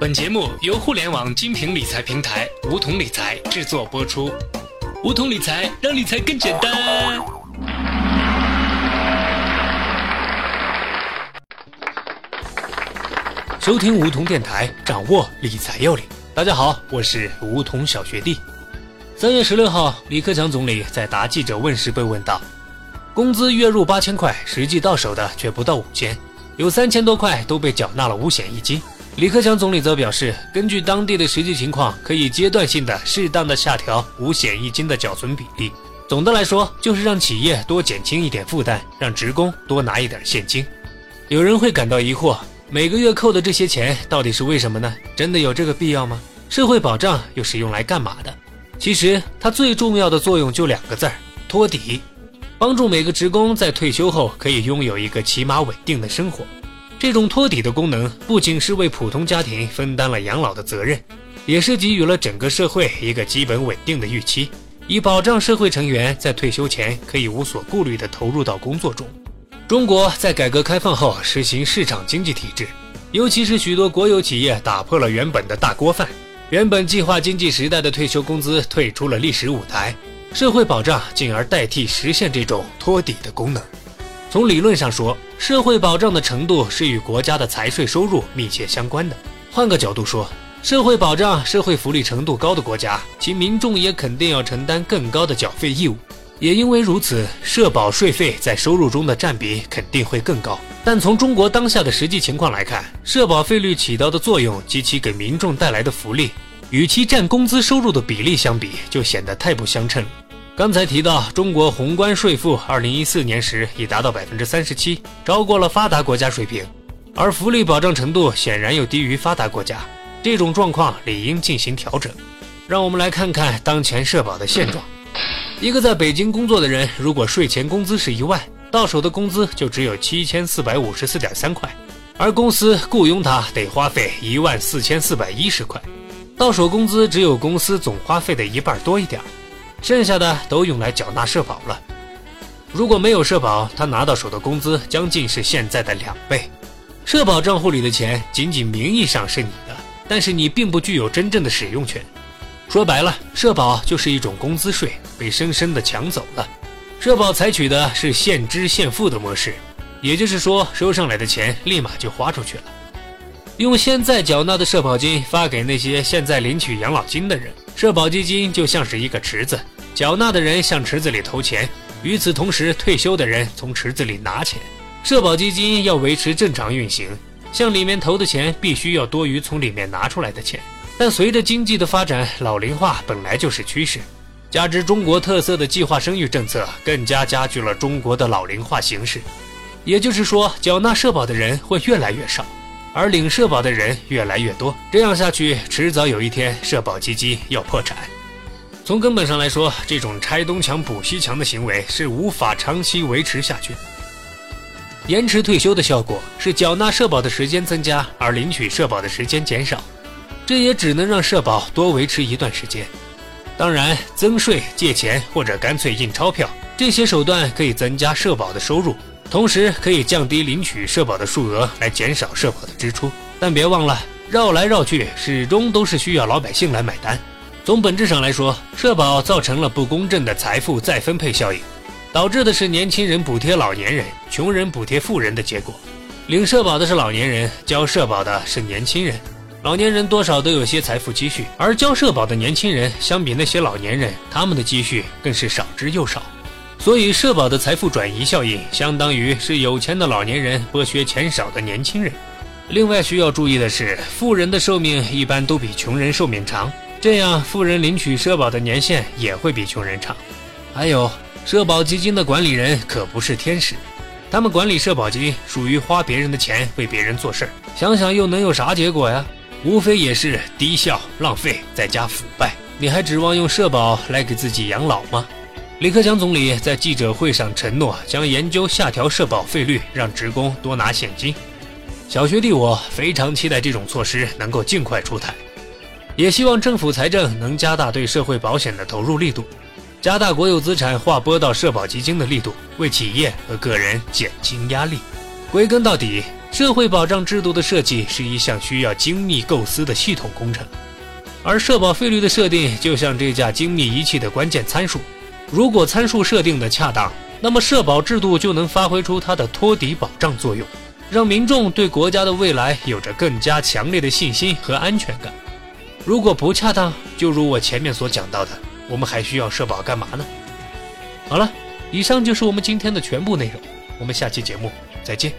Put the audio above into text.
本节目由互联网精品理财平台梧桐理财制作播出。梧桐理财让理财更简单。收听梧桐电台，掌握理财要领。大家好，我是梧桐小学弟。三月十六号，李克强总理在答记者问时被问到，工资月入八千块，实际到手的却不到五千，有三千多块都被缴纳了五险一金。李克强总理则表示，根据当地的实际情况，可以阶段性的、适当的下调五险一金的缴存比例。总的来说，就是让企业多减轻一点负担，让职工多拿一点现金。有人会感到疑惑，每个月扣的这些钱到底是为什么呢？真的有这个必要吗？社会保障又是用来干嘛的？其实，它最重要的作用就两个字儿：托底，帮助每个职工在退休后可以拥有一个起码稳定的生活。这种托底的功能，不仅是为普通家庭分担了养老的责任，也是给予了整个社会一个基本稳定的预期，以保障社会成员在退休前可以无所顾虑地投入到工作中。中国在改革开放后实行市场经济体制，尤其是许多国有企业打破了原本的大锅饭，原本计划经济时代的退休工资退出了历史舞台，社会保障进而代替实现这种托底的功能。从理论上说，社会保障的程度是与国家的财税收入密切相关的。换个角度说，社会保障、社会福利程度高的国家，其民众也肯定要承担更高的缴费义务。也因为如此，社保税费在收入中的占比肯定会更高。但从中国当下的实际情况来看，社保费率起到的作用及其给民众带来的福利，与其占工资收入的比例相比，就显得太不相称。刚才提到，中国宏观税负二零一四年时已达到百分之三十七，超过了发达国家水平，而福利保障程度显然又低于发达国家。这种状况理应进行调整。让我们来看看当前社保的现状：一个在北京工作的人，如果税前工资是一万，到手的工资就只有七千四百五十四点三块，而公司雇佣他得花费一万四千四百一十块，到手工资只有公司总花费的一半多一点。剩下的都用来缴纳社保了。如果没有社保，他拿到手的工资将近是现在的两倍。社保账户里的钱仅仅名义上是你的，但是你并不具有真正的使用权。说白了，社保就是一种工资税，被深深的抢走了。社保采取的是现支现付的模式，也就是说，收上来的钱立马就花出去了。用现在缴纳的社保金发给那些现在领取养老金的人，社保基金就像是一个池子。缴纳的人向池子里投钱，与此同时，退休的人从池子里拿钱。社保基金要维持正常运行，向里面投的钱必须要多于从里面拿出来的钱。但随着经济的发展，老龄化本来就是趋势，加之中国特色的计划生育政策，更加加剧了中国的老龄化形势。也就是说，缴纳社保的人会越来越少，而领社保的人越来越多。这样下去，迟早有一天，社保基金要破产。从根本上来说，这种拆东墙补西墙的行为是无法长期维持下去。延迟退休的效果是缴纳社保的时间增加，而领取社保的时间减少，这也只能让社保多维持一段时间。当然，增税、借钱或者干脆印钞票，这些手段可以增加社保的收入，同时可以降低领取社保的数额，来减少社保的支出。但别忘了，绕来绕去，始终都是需要老百姓来买单。从本质上来说，社保造成了不公正的财富再分配效应，导致的是年轻人补贴老年人，穷人补贴富人的结果。领社保的是老年人，交社保的是年轻人。老年人多少都有些财富积蓄，而交社保的年轻人相比那些老年人，他们的积蓄更是少之又少。所以，社保的财富转移效应相当于是有钱的老年人剥削钱少的年轻人。另外需要注意的是，富人的寿命一般都比穷人寿命长。这样，富人领取社保的年限也会比穷人长。还有，社保基金的管理人可不是天使，他们管理社保金属于花别人的钱为别人做事儿，想想又能有啥结果呀？无非也是低效、浪费，再加腐败。你还指望用社保来给自己养老吗？李克强总理在记者会上承诺，将研究下调社保费率，让职工多拿现金。小学弟，我非常期待这种措施能够尽快出台。也希望政府财政能加大对社会保险的投入力度，加大国有资产划拨到社保基金的力度，为企业和个人减轻压力。归根到底，社会保障制度的设计是一项需要精密构思的系统工程，而社保费率的设定就像这架精密仪器的关键参数。如果参数设定的恰当，那么社保制度就能发挥出它的托底保障作用，让民众对国家的未来有着更加强烈的信心和安全感。如果不恰当，就如我前面所讲到的，我们还需要社保干嘛呢？好了，以上就是我们今天的全部内容，我们下期节目再见。